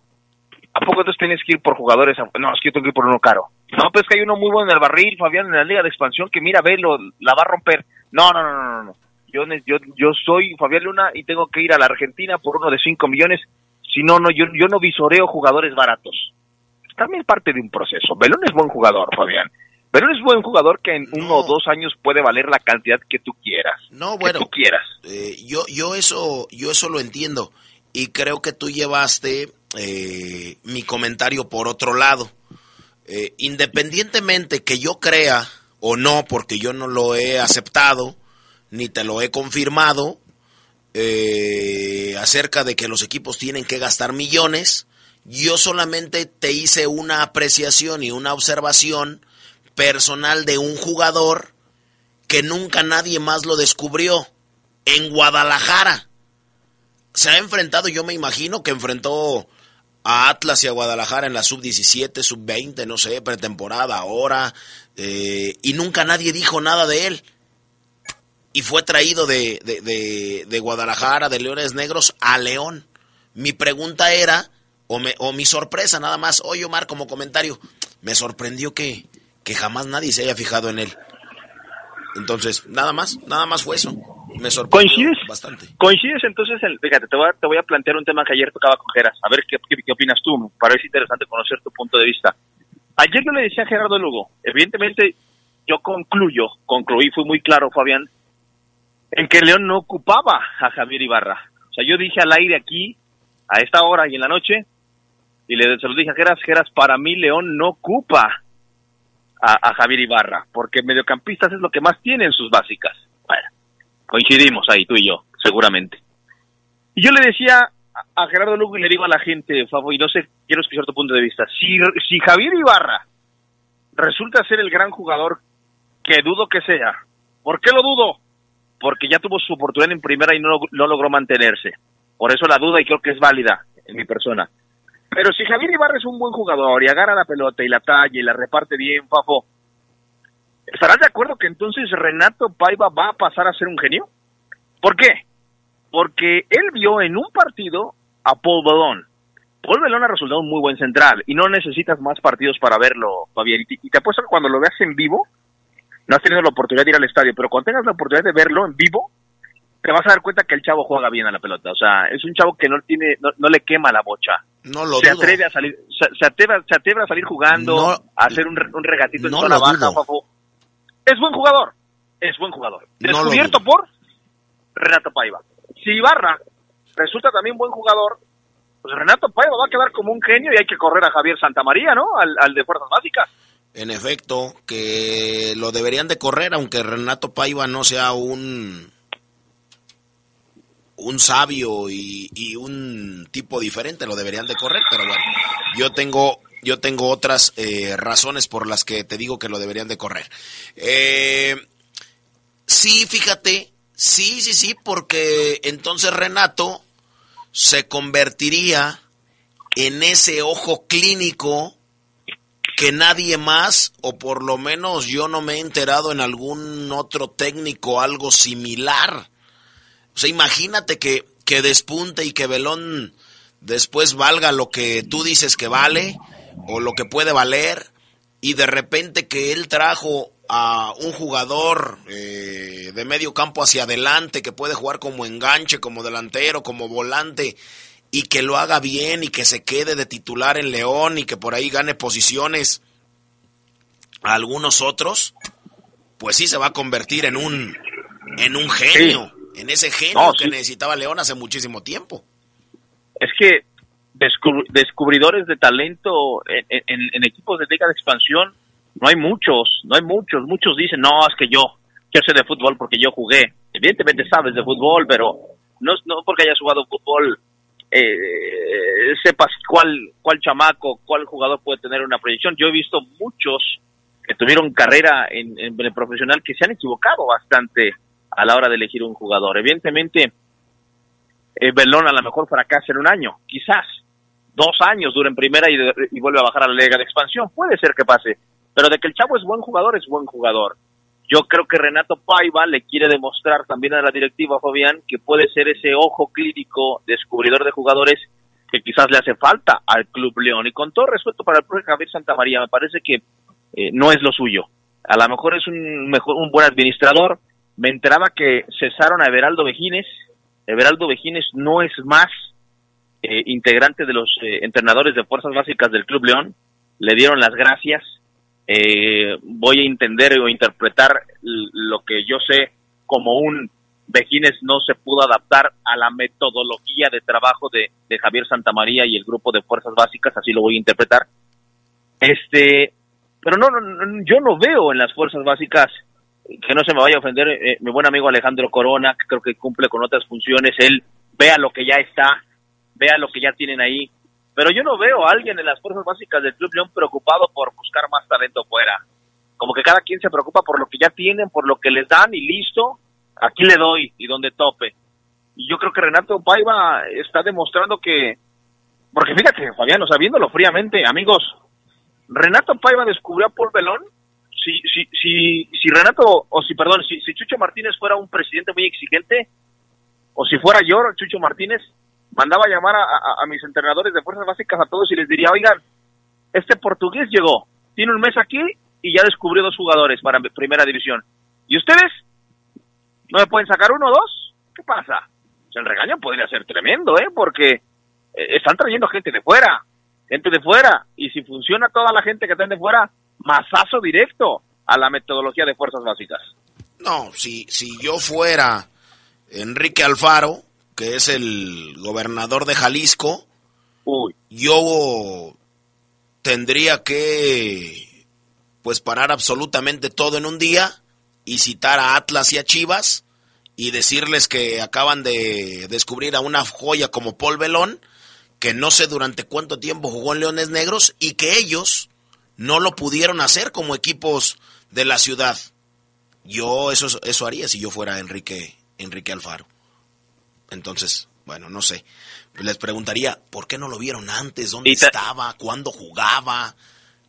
¿a poco entonces tienes que ir por jugadores? No, es que yo tengo que ir por uno caro. No, pues que hay uno muy bueno en el barril, Fabián, en la Liga de Expansión, que mira, ve, la va a romper. No, no, no, no, no. Yo, yo, yo soy Fabián Luna y tengo que ir a la Argentina por uno de 5 millones. Si no, no, yo, yo no visoreo jugadores baratos. También parte de un proceso. Belón es buen jugador, Fabián. Pero es buen jugador que en uno o dos años puede valer la cantidad que tú quieras. No, bueno. Que tú quieras. Eh, yo, yo, eso, yo eso lo entiendo. Y creo que tú llevaste eh, mi comentario por otro lado. Eh, independientemente que yo crea o no, porque yo no lo he aceptado, ni te lo he confirmado, acerca de que los equipos tienen que gastar millones, yo solamente te hice una apreciación y una observación personal de un jugador que nunca nadie más lo descubrió en Guadalajara. Se ha enfrentado, yo me imagino que enfrentó a Atlas y a Guadalajara en la sub-17, sub-20, no sé, pretemporada, ahora, eh, y nunca nadie dijo nada de él. Y fue traído de, de, de, Guadalajara, de Leones Negros, a León. Mi pregunta era, o, me, o mi sorpresa nada más, oye Omar, como comentario, me sorprendió que, que jamás nadie se haya fijado en él. Entonces, nada más, nada más fue eso. Me sorprendió ¿Coincides? bastante. ¿Coincides entonces? fíjate, te voy, a, te voy a plantear un tema que ayer tocaba con Geras. A ver qué, qué, opinas tú. Me parece interesante conocer tu punto de vista. Ayer yo le decía a Gerardo Lugo, evidentemente yo concluyo, concluí, fui muy claro, Fabián, en que León no ocupaba a Javier Ibarra. O sea, yo dije al aire aquí, a esta hora y en la noche, y le, se lo dije a Geras, Geras, para mí León no ocupa a, Javier Ibarra, porque mediocampistas es lo que más tiene en sus básicas. Bueno, coincidimos ahí tú y yo, seguramente. Y yo le decía a, Gerardo Lugo y le digo a la gente, favor, y no sé, quiero escuchar tu punto de vista, si, si Javier Ibarra resulta ser el gran jugador que dudo que sea, ¿por qué lo dudo? Porque ya tuvo su oportunidad en primera y no, no logró mantenerse. Por eso la duda y creo que es válida en mi persona. Pero si Javier Ibarra es un buen jugador y agarra la pelota y la talla y la reparte bien, Fafo, ¿estarás de acuerdo que entonces Renato Paiva va a pasar a ser un genio? ¿Por qué? Porque él vio en un partido a Paul Belón. Paul Belón ha resultado un muy buen central y no necesitas más partidos para verlo, Fabián. Y te apuesto que cuando lo veas en vivo, no has tenido la oportunidad de ir al estadio, pero cuando tengas la oportunidad de verlo en vivo, te vas a dar cuenta que el chavo juega bien a la pelota. O sea, es un chavo que no tiene, no, le quema la bocha. No lo se atreve a salir, se, atreve, se atreve a salir jugando, a hacer un, regatito en zona baja. Es buen jugador, es buen jugador. Descubierto por Renato Paiva. Si Ibarra resulta también buen jugador, pues Renato Paiva va a quedar como un genio y hay que correr a Javier Santamaría, ¿no? Al, al de Fuerzas Básicas. En efecto, que lo deberían de correr, aunque Renato Paiva no sea un un sabio y, un tipo diferente, lo deberían de correr, pero bueno, yo tengo, yo tengo otras eh, razones por las que te digo que lo deberían de correr. Eh, sí, fíjate, sí, sí, sí, porque entonces Renato se convertiría en ese ojo clínico que nadie más, o por lo menos yo no me he enterado en algún otro técnico algo similar. O sea, imagínate que, que despunte y que Belón después valga lo que tú dices que vale, o lo que puede valer, y de repente que él trajo a un jugador eh, de medio campo hacia adelante que puede jugar como enganche, como delantero, como volante, y que lo haga bien y que se quede de titular en León y que por ahí gane posiciones a algunos otros, pues sí se va a convertir en un en un genio, en ese genio que necesitaba León hace muchísimo tiempo. Es que descubridores de talento en, en, equipos de liga de expansión no hay muchos, no hay muchos. Muchos dicen, no, es que yo, yo sé de fútbol porque yo jugué. Evidentemente sabes de fútbol, pero no, no porque hayas jugado fútbol eh, sepas cuál, cuál chamaco, cuál jugador puede tener una proyección. Yo he visto muchos que tuvieron carrera en, el profesional que se han equivocado bastante a la hora de elegir un jugador. Evidentemente, eh, Belón a lo mejor fracasa en un año, quizás dos años dura en primera y, y vuelve a bajar a la liga de expansión. Puede ser que pase, pero de que el chavo es buen jugador, es buen jugador. Yo creo que Renato Paiva le quiere demostrar también a la directiva, Fabián, que puede ser ese ojo clínico descubridor de jugadores que quizás le hace falta al Club León. Y con todo respeto para el profe Javier Santamaría, me parece que eh, no es lo suyo. A lo mejor es un, mejor, un buen administrador. Me enteraba que cesaron a Everaldo Vejines. Everaldo Vejines no es más eh, integrante de los eh, entrenadores de fuerzas básicas del Club León. Le dieron las gracias eh, voy a entender o interpretar lo que yo sé como un Vejines no se pudo adaptar a la metodología de trabajo de, Javier Santamaría y el grupo de fuerzas básicas, así lo voy a interpretar. Este, pero no, yo no veo en las fuerzas básicas que no se me vaya a ofender eh, mi buen amigo Alejandro Corona, que creo que cumple con otras funciones, él vea lo que ya está, vea lo que ya tienen ahí, pero yo no veo a alguien en las fuerzas básicas del Club León preocupado por buscar más talento fuera. Como que cada quien se preocupa por lo que ya tienen, por lo que les dan y listo, aquí le doy y donde tope. Y yo creo que Renato Paiva está demostrando que, porque fíjate, Fabián, o sea, viéndolo fríamente, amigos, Renato Paiva descubrió a Paul Belón. Si, si, si, si Renato, o si, perdón, si, si Chucho Martínez fuera un presidente muy exigente, o si fuera yo, Chucho Martínez, mandaba a llamar a, mis entrenadores de fuerzas básicas a todos y les diría, oigan, este portugués llegó, tiene un mes aquí y ya descubrió dos jugadores para primera división. ¿Y ustedes? ¿No me pueden sacar uno o dos? ¿Qué pasa? el regaño podría ser tremendo, ¿eh? Porque eh, están trayendo gente de fuera, gente de fuera, y si funciona toda la gente que está de fuera, masazo directo a la metodología de fuerzas básicas. No, si, si yo fuera Enrique Alfaro, que es el gobernador de Jalisco, yo tendría que pues parar absolutamente todo en un día y citar a Atlas y a Chivas y decirles que acaban de descubrir a una joya como Paul Belón, que no sé durante cuánto tiempo jugó en Leones Negros y que ellos no lo pudieron hacer como equipos de la ciudad. Yo eso, eso haría si yo fuera Enrique, Enrique Alfaro. Entonces, bueno, no sé. Les preguntaría, ¿por qué no lo vieron antes? ¿Dónde estaba? ¿Cuándo jugaba?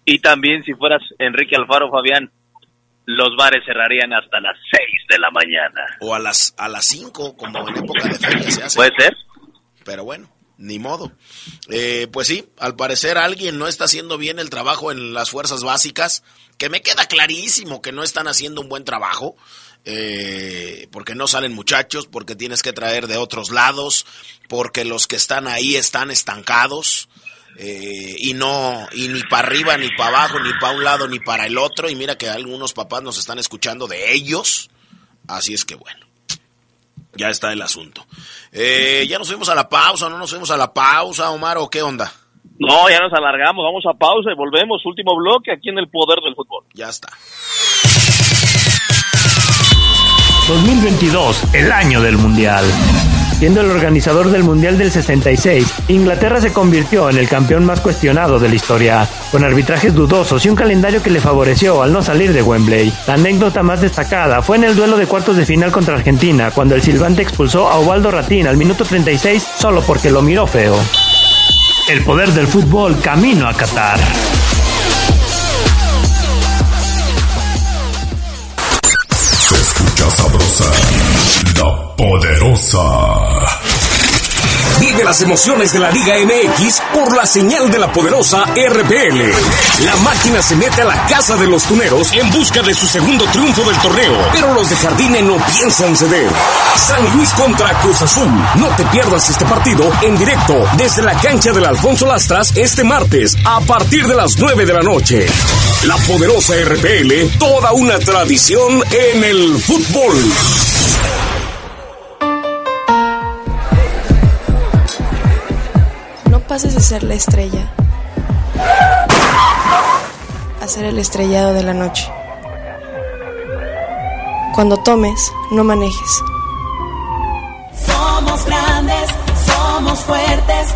Y también, si fueras Enrique Alfaro, Fabián, los bares cerrarían hasta las 6 de la mañana. O a las a las 5, como en época de feria se hace. Puede ser. Pero bueno, ni modo. Eh, pues sí, al parecer alguien no está haciendo bien el trabajo en las fuerzas básicas, que me queda clarísimo que no están haciendo un buen trabajo. Eh, porque no salen muchachos, porque tienes que traer de otros lados, porque los que están ahí están estancados. Eh, y no, y ni para arriba, ni para abajo, ni para un lado, ni para el otro. Y mira que algunos papás nos están escuchando de ellos. Así es que bueno, ya está el asunto. Eh, ya nos fuimos a la pausa, no nos fuimos a la pausa, Omar, o qué onda? No, ya nos alargamos, vamos a pausa y volvemos. Último bloque aquí en el poder del fútbol. Ya está. 2022, el año del Mundial. Siendo el organizador del Mundial del 66, Inglaterra se convirtió en el campeón más cuestionado de la historia, con arbitrajes dudosos y un calendario que le favoreció al no salir de Wembley. La anécdota más destacada fue en el duelo de cuartos de final contra Argentina, cuando el silbante expulsó a Ubaldo Ratín al minuto 36 solo porque lo miró feo. El poder del fútbol camino a Qatar. Poderosa. Vive las emociones de la Liga MX por la señal de la poderosa RPL. La máquina se mete a la casa de los tuneros en busca de su segundo triunfo del torneo, pero los de Jardine no piensan ceder. San Luis contra Cruz Azul. No te pierdas este partido en directo desde la cancha del Alfonso Lastras este martes a partir de las 9 de la noche. La poderosa RPL, toda una tradición en el fútbol. Pases a ser la estrella. A ser el estrellado de la noche. Cuando tomes, no manejes. Somos grandes, somos fuertes.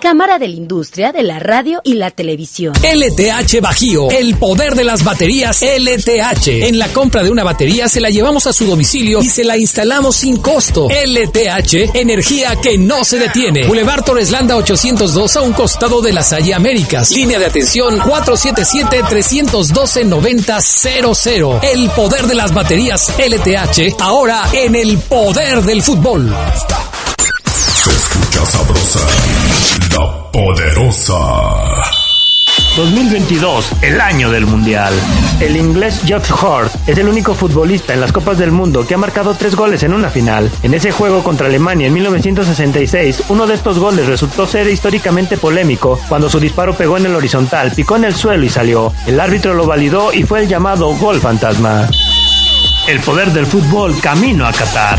Cámara de la Industria de la Radio y la Televisión. LTH Bajío, el poder de las baterías LTH. En la compra de una batería se la llevamos a su domicilio y se la instalamos sin costo. LTH, energía que no se detiene. Boulevard Torres Landa 802 a un costado de la Salle Américas. Línea de atención 477-312-9000. El poder de las baterías LTH, ahora en el poder del fútbol. Se escucha sabrosa, la poderosa. 2022, el año del Mundial. El inglés Geoff Hort es el único futbolista en las Copas del Mundo que ha marcado tres goles en una final. En ese juego contra Alemania en 1966, uno de estos goles resultó ser históricamente polémico cuando su disparo pegó en el horizontal, picó en el suelo y salió. El árbitro lo validó y fue el llamado gol fantasma. El poder del fútbol camino a Qatar.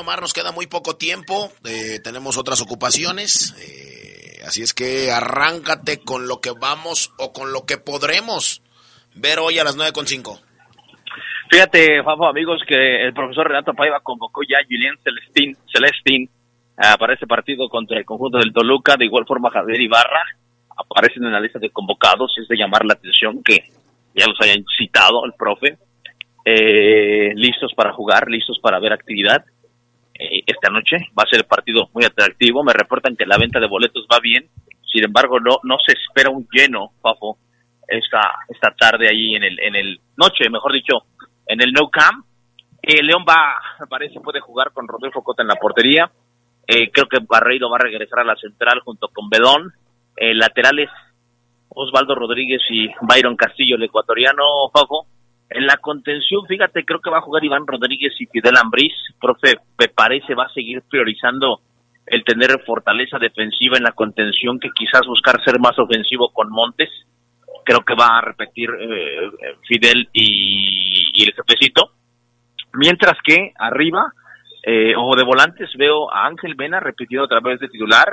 Perfecto, mi estimado Mar, nos queda muy poco tiempo, eh, tenemos otras ocupaciones, eh, así es que arráncate con lo que vamos o con lo que podremos ver hoy a las 9.5. Fíjate, Fafo, amigos, que el profesor Renato Paiva convocó ya a Julián Celestín, Celestín ah, para ese partido contra el conjunto del Toluca. De igual forma, Javier Ibarra aparecen en la lista de convocados. Es de llamar la atención que ya los hayan citado el profe. Eh, listos para jugar, listos para ver actividad. Eh, esta noche va a ser el partido muy atractivo. Me reportan que la venta de boletos va bien. Sin embargo, no, no se espera un lleno, Fafo, esta, esta tarde ahí en el, en el noche, mejor dicho, en el No Camp. Eh, León va, me parece, puede jugar con Rodolfo Cota en la portería. Eh, creo que Barreiro va a regresar a la central junto con Bedón. Eh, laterales, Osvaldo Rodríguez y Byron Castillo, el ecuatoriano, Fafo. En la contención, fíjate, creo que va a jugar Iván Rodríguez y Fidel Ambriz. Profe, me parece va a seguir priorizando el tener fortaleza defensiva en la contención que quizás buscar ser más ofensivo con Montes. Creo que va a repetir eh, Fidel y, el jefecito. Mientras que arriba, eh, o de volantes, veo a Ángel Mena repitiendo otra vez de titular.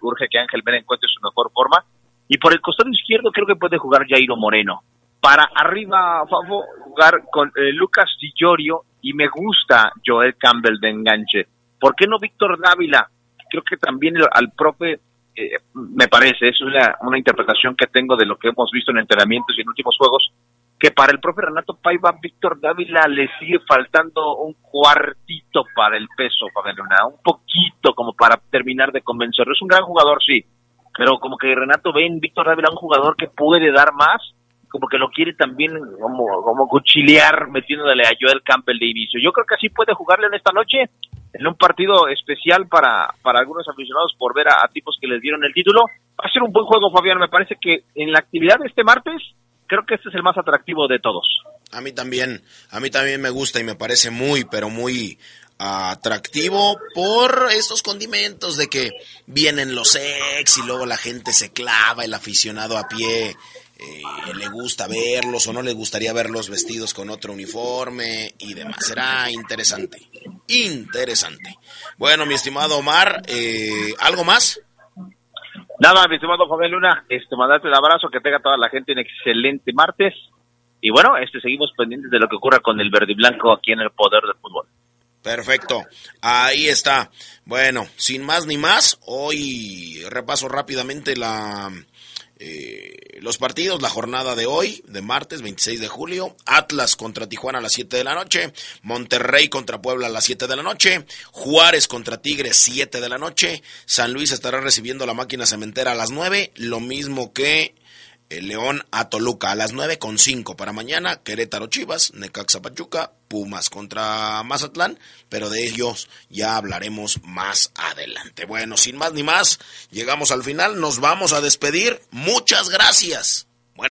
Urge que Ángel Mena encuentre su mejor forma. Y por el costado izquierdo creo que puede jugar Jairo Moreno. Para arriba, Fafo, jugar con eh, Lucas Di Llorio y me gusta Joel Campbell de enganche. ¿Por qué no Víctor Dávila? Creo que también al profe eh, me parece, es una, interpretación que tengo de lo que hemos visto en entrenamientos y en últimos juegos, que para el profe Renato Paiva, Víctor Dávila le sigue faltando un cuartito para el peso, Luna, un poquito como para terminar de convencerlo. Es un gran jugador, sí, pero como que Renato ve en Víctor Dávila un jugador que puede dar más, como que lo quiere también como, como cuchilear metiéndole a Joel Campbell de inicio. Yo creo que así puede jugarle en esta noche, en un partido especial para, para algunos aficionados por ver a, tipos que les dieron el título. Va a ser un buen juego, Fabián. Me parece que en la actividad de este martes, creo que este es el más atractivo de todos. A mí también, a mí también me gusta y me parece muy, pero muy atractivo por estos condimentos de que vienen los ex y luego la gente se clava, el aficionado a pie eh, le gusta verlos o no le gustaría verlos vestidos con otro uniforme y demás. Será interesante, interesante. Bueno, mi estimado Omar, eh, ¿algo más? Nada, mi estimado Fabián Luna, este, mandarte un abrazo, que tenga toda la gente un excelente martes. Y bueno, este, seguimos pendientes de lo que ocurra con el verde y blanco aquí en el poder del fútbol. Perfecto, ahí está. Bueno, sin más ni más, hoy repaso rápidamente la, eh, los partidos, la jornada de hoy, de martes 26 de julio, Atlas contra Tijuana a las 7 de la noche, Monterrey contra Puebla a las 7 de la noche, Juárez contra Tigres 7 de la noche, San Luis estará recibiendo la máquina cementera a las 9, lo mismo que León a Toluca a las 9 con 5 para mañana, Querétaro Chivas, Necaxa Pachuca, Pumas contra Mazatlán, pero de ellos ya hablaremos más adelante. Bueno, sin más ni más, llegamos al final, nos vamos a despedir. Muchas gracias.